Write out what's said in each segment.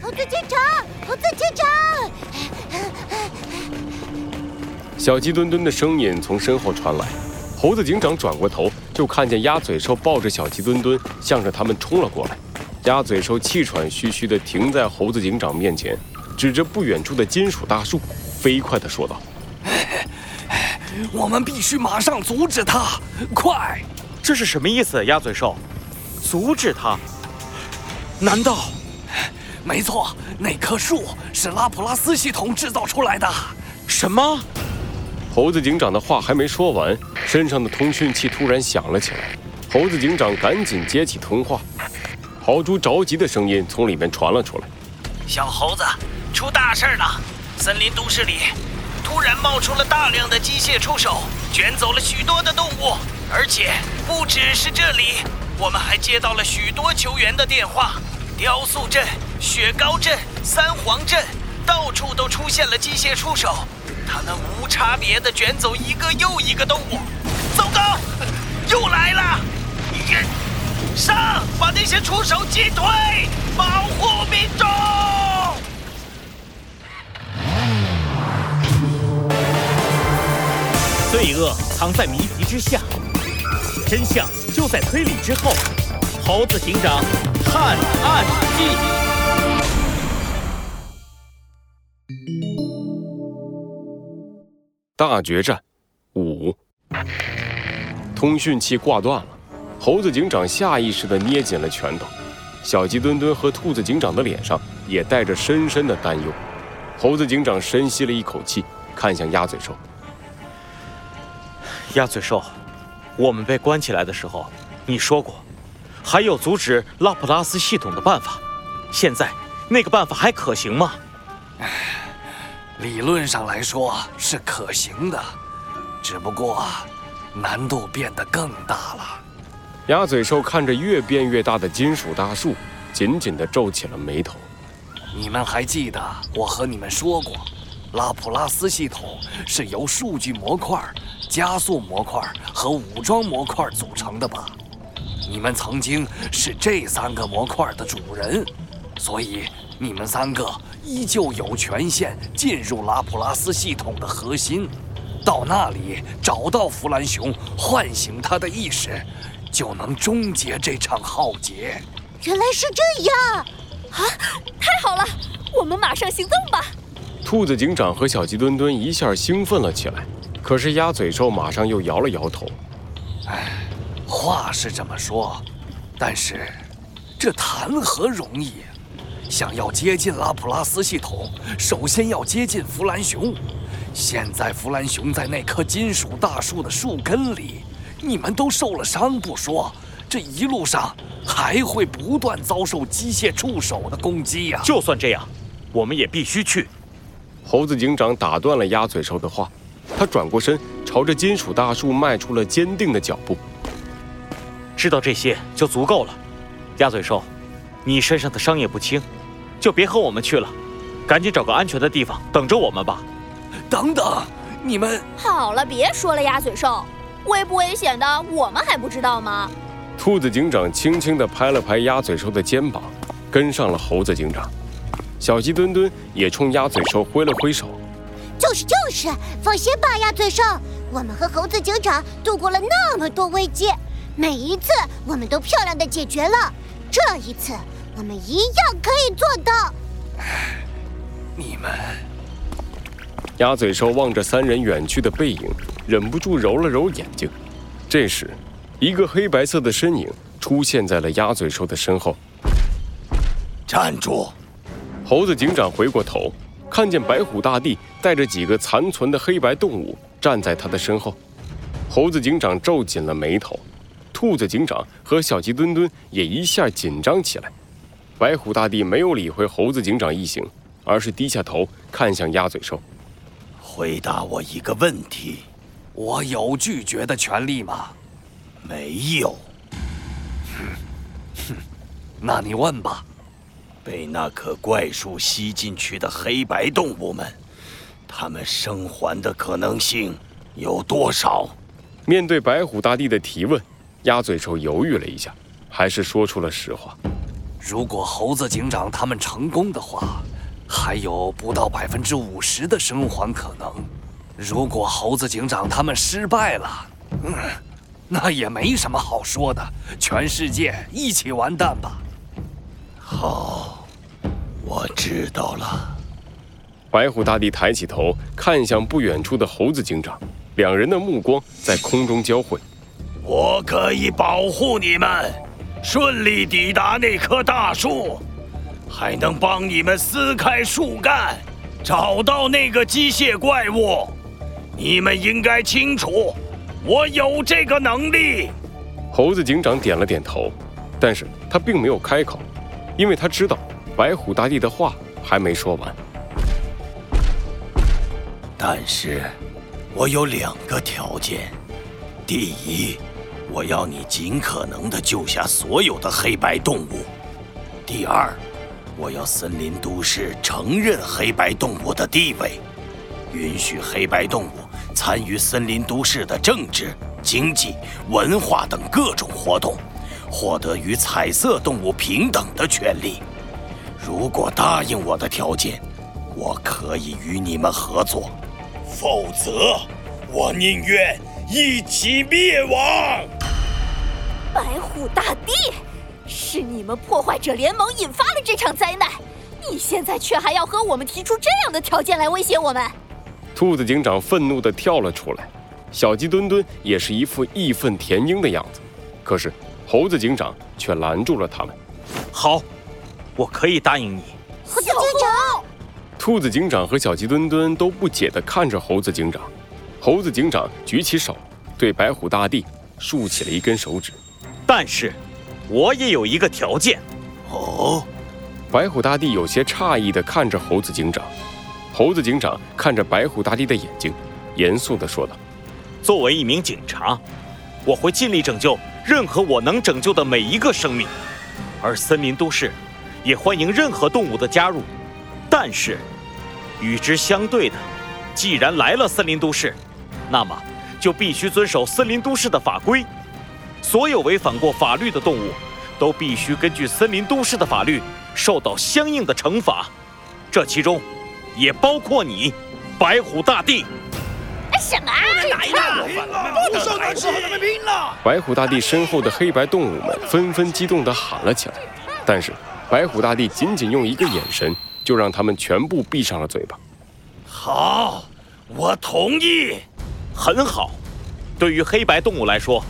猴子警长，猴子警长！小鸡墩墩的声音从身后传来，猴子警长转过头，就看见鸭嘴兽抱着小鸡墩墩，向着他们冲了过来。鸭嘴兽气喘吁吁地停在猴子警长面前，指着不远处的金属大树，飞快地说道：“我们必须马上阻止他！快！这是什么意思？鸭嘴兽，阻止他？难道？没错，那棵树是拉普拉斯系统制造出来的。什么？猴子警长的话还没说完，身上的通讯器突然响了起来。猴子警长赶紧接起通话。豪猪着急的声音从里面传了出来：“小猴子，出大事了！森林都市里突然冒出了大量的机械触手，卷走了许多的动物。而且不只是这里，我们还接到了许多求援的电话。雕塑镇、雪糕镇、三皇镇，到处都出现了机械触手，他们无差别的卷走一个又一个动物。糟糕，又来了！”上，把那些触手击退，保护民众。罪恶藏在谜题之下，真相就在推理之后。猴子警长探案记，大决战五，通讯器挂断了。猴子警长下意识地捏紧了拳头，小鸡墩墩和兔子警长的脸上也带着深深的担忧。猴子警长深吸了一口气，看向鸭嘴兽：“鸭嘴兽，我们被关起来的时候，你说过还有阻止拉普拉斯系统的办法。现在那个办法还可行吗？”“理论上来说是可行的，只不过难度变得更大了。”鸭嘴兽看着越变越大的金属大树，紧紧地皱起了眉头。你们还记得我和你们说过，拉普拉斯系统是由数据模块、加速模块和武装模块组成的吧？你们曾经是这三个模块的主人，所以你们三个依旧有权限进入拉普拉斯系统的核心，到那里找到弗兰熊，唤醒他的意识。就能终结这场浩劫。原来是这样啊！太好了，我们马上行动吧。兔子警长和小鸡墩墩一下兴奋了起来，可是鸭嘴兽马上又摇了摇头。唉，话是这么说，但是这谈何容易？想要接近拉普拉斯系统，首先要接近弗兰熊。现在弗兰熊在那棵金属大树的树根里。你们都受了伤不说，这一路上还会不断遭受机械触手的攻击呀！就算这样，我们也必须去。猴子警长打断了鸭嘴兽的话，他转过身，朝着金属大树迈出了坚定的脚步。知道这些就足够了。鸭嘴兽，你身上的伤也不轻，就别和我们去了，赶紧找个安全的地方等着我们吧。等等，你们好了，别说了，鸭嘴兽。危不危险的，我们还不知道吗？兔子警长轻轻地拍了拍鸭嘴兽的肩膀，跟上了猴子警长。小鸡墩墩也冲鸭嘴兽挥了挥手：“就是就是，放心吧，鸭嘴兽，我们和猴子警长度过了那么多危机，每一次我们都漂亮的解决了，这一次我们一样可以做到。”你们。鸭嘴兽望着三人远去的背影，忍不住揉了揉眼睛。这时，一个黑白色的身影出现在了鸭嘴兽的身后。站住！猴子警长回过头，看见白虎大帝带着几个残存的黑白动物站在他的身后。猴子警长皱紧了眉头，兔子警长和小鸡墩墩也一下紧张起来。白虎大帝没有理会猴子警长一行，而是低下头看向鸭嘴兽。回答我一个问题，我有拒绝的权利吗？没有。哼，哼，那你问吧。被那棵怪树吸进去的黑白动物们，他们生还的可能性有多少？面对白虎大帝的提问，鸭嘴兽犹豫了一下，还是说出了实话。如果猴子警长他们成功的话，还有不到百分之五十的生还可能；如果猴子警长他们失败了，嗯，那也没什么好说的，全世界一起完蛋吧。好，我知道了。白虎大帝抬起头，看向不远处的猴子警长，两人的目光在空中交汇。我可以保护你们，顺利抵达那棵大树，还能帮你们撕开树干，找到那个机械怪物。你们应该清楚，我有这个能力。猴子警长点了点头，但是他并没有开口，因为他知道白虎大帝的话还没说完。但是，我有两个条件。第一。我要你尽可能的救下所有的黑白动物。第二，我要森林都市承认黑白动物的地位，允许黑白动物参与森林都市的政治、经济、文化等各种活动，获得与彩色动物平等的权利。如果答应我的条件，我可以与你们合作；否则，我宁愿一起灭亡。白虎大帝，是你们破坏者联盟引发了这场灾难，你现在却还要和我们提出这样的条件来威胁我们？兔子警长愤怒地跳了出来，小鸡墩墩也是一副义愤填膺的样子，可是猴子警长却拦住了他们。好，我可以答应你。猴子警长，兔子警长和小鸡墩墩都不解地看着猴子警长。猴子警长举起手，对白虎大帝竖起了一根手指。但是，我也有一个条件。哦，白虎大帝有些诧异地看着猴子警长。猴子警长看着白虎大帝的眼睛，严肃地说道：“作为一名警察，我会尽力拯救任何我能拯救的每一个生命。而森林都市也欢迎任何动物的加入。但是，与之相对的，既然来了森林都市，那么就必须遵守森林都市的法规。”所有违反过法律的动物，都必须根据森林都市的法律受到相应的惩罚，这其中也包括你，白虎大帝。什么？来了！不受打击，我们拼了！白虎大帝身后的黑白动物们纷纷激动地喊了起来，但是白虎大帝仅仅用一个眼神，就让他们全部闭上了嘴巴。好，我同意。很好，对于黑白动物来说。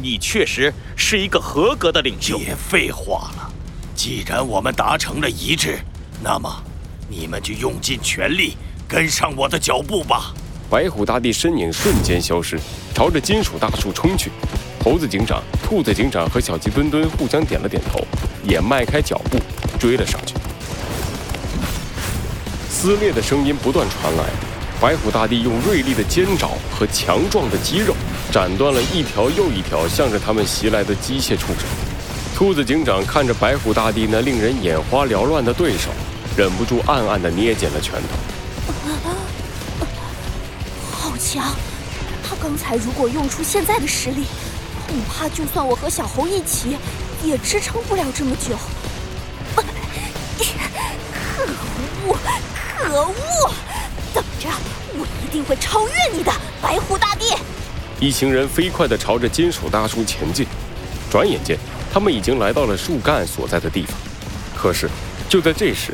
你确实是一个合格的领袖。别废话了，既然我们达成了一致，那么你们就用尽全力跟上我的脚步吧。白虎大帝身影瞬间消失，朝着金属大树冲去。猴子警长、兔子警长和小鸡墩墩互相点了点头，也迈开脚步追了上去。撕裂的声音不断传来，白虎大帝用锐利的尖爪和强壮的肌肉。斩断了一条又一条向着他们袭来的机械触手。兔子警长看着白虎大帝那令人眼花缭乱的对手，忍不住暗暗地捏紧了拳头。好强！他刚才如果用出现在的实力，恐怕就算我和小猴一起，也支撑不了这么久。可恶！可恶！一定会超越你的，白虎大帝！一行人飞快地朝着金属大树前进，转眼间，他们已经来到了树干所在的地方。可是，就在这时，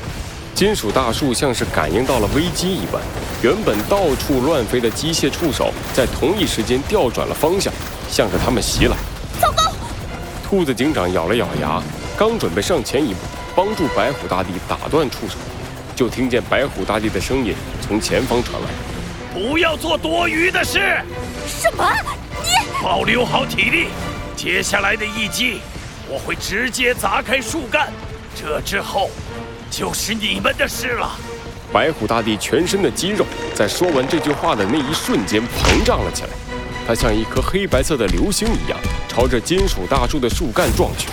金属大树像是感应到了危机一般，原本到处乱飞的机械触手在同一时间调转了方向，向着他们袭来。糟糕！兔子警长咬了咬牙，刚准备上前一步帮助白虎大帝打断触手，就听见白虎大帝的声音从前方传来：“不要做多余的事。”什么？你保留好体力，接下来的一击，我会直接砸开树干。这之后，就是你们的事了。白虎大帝全身的肌肉在说完这句话的那一瞬间膨胀了起来，他像一颗黑白色的流星一样，朝着金属大树的树干撞去。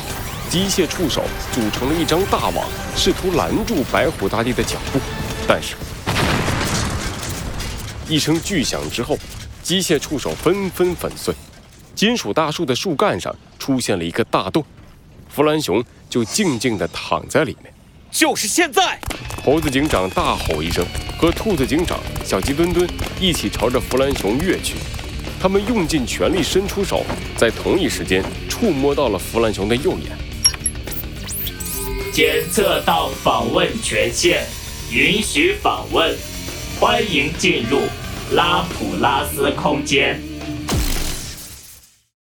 机械触手组成了一张大网，试图拦住白虎大帝的脚步，但是，一声巨响之后。机械触手纷纷粉碎，金属大树的树干上出现了一个大洞。弗兰熊就静静地躺在里面。就是现在！猴子警长大吼一声，和兔子警长、小鸡墩墩一起朝着弗兰熊跃去。他们用尽全力伸出手，在同一时间触摸到了弗兰熊的右眼。检测到访问权限，允许访问，欢迎进入拉普拉斯空间。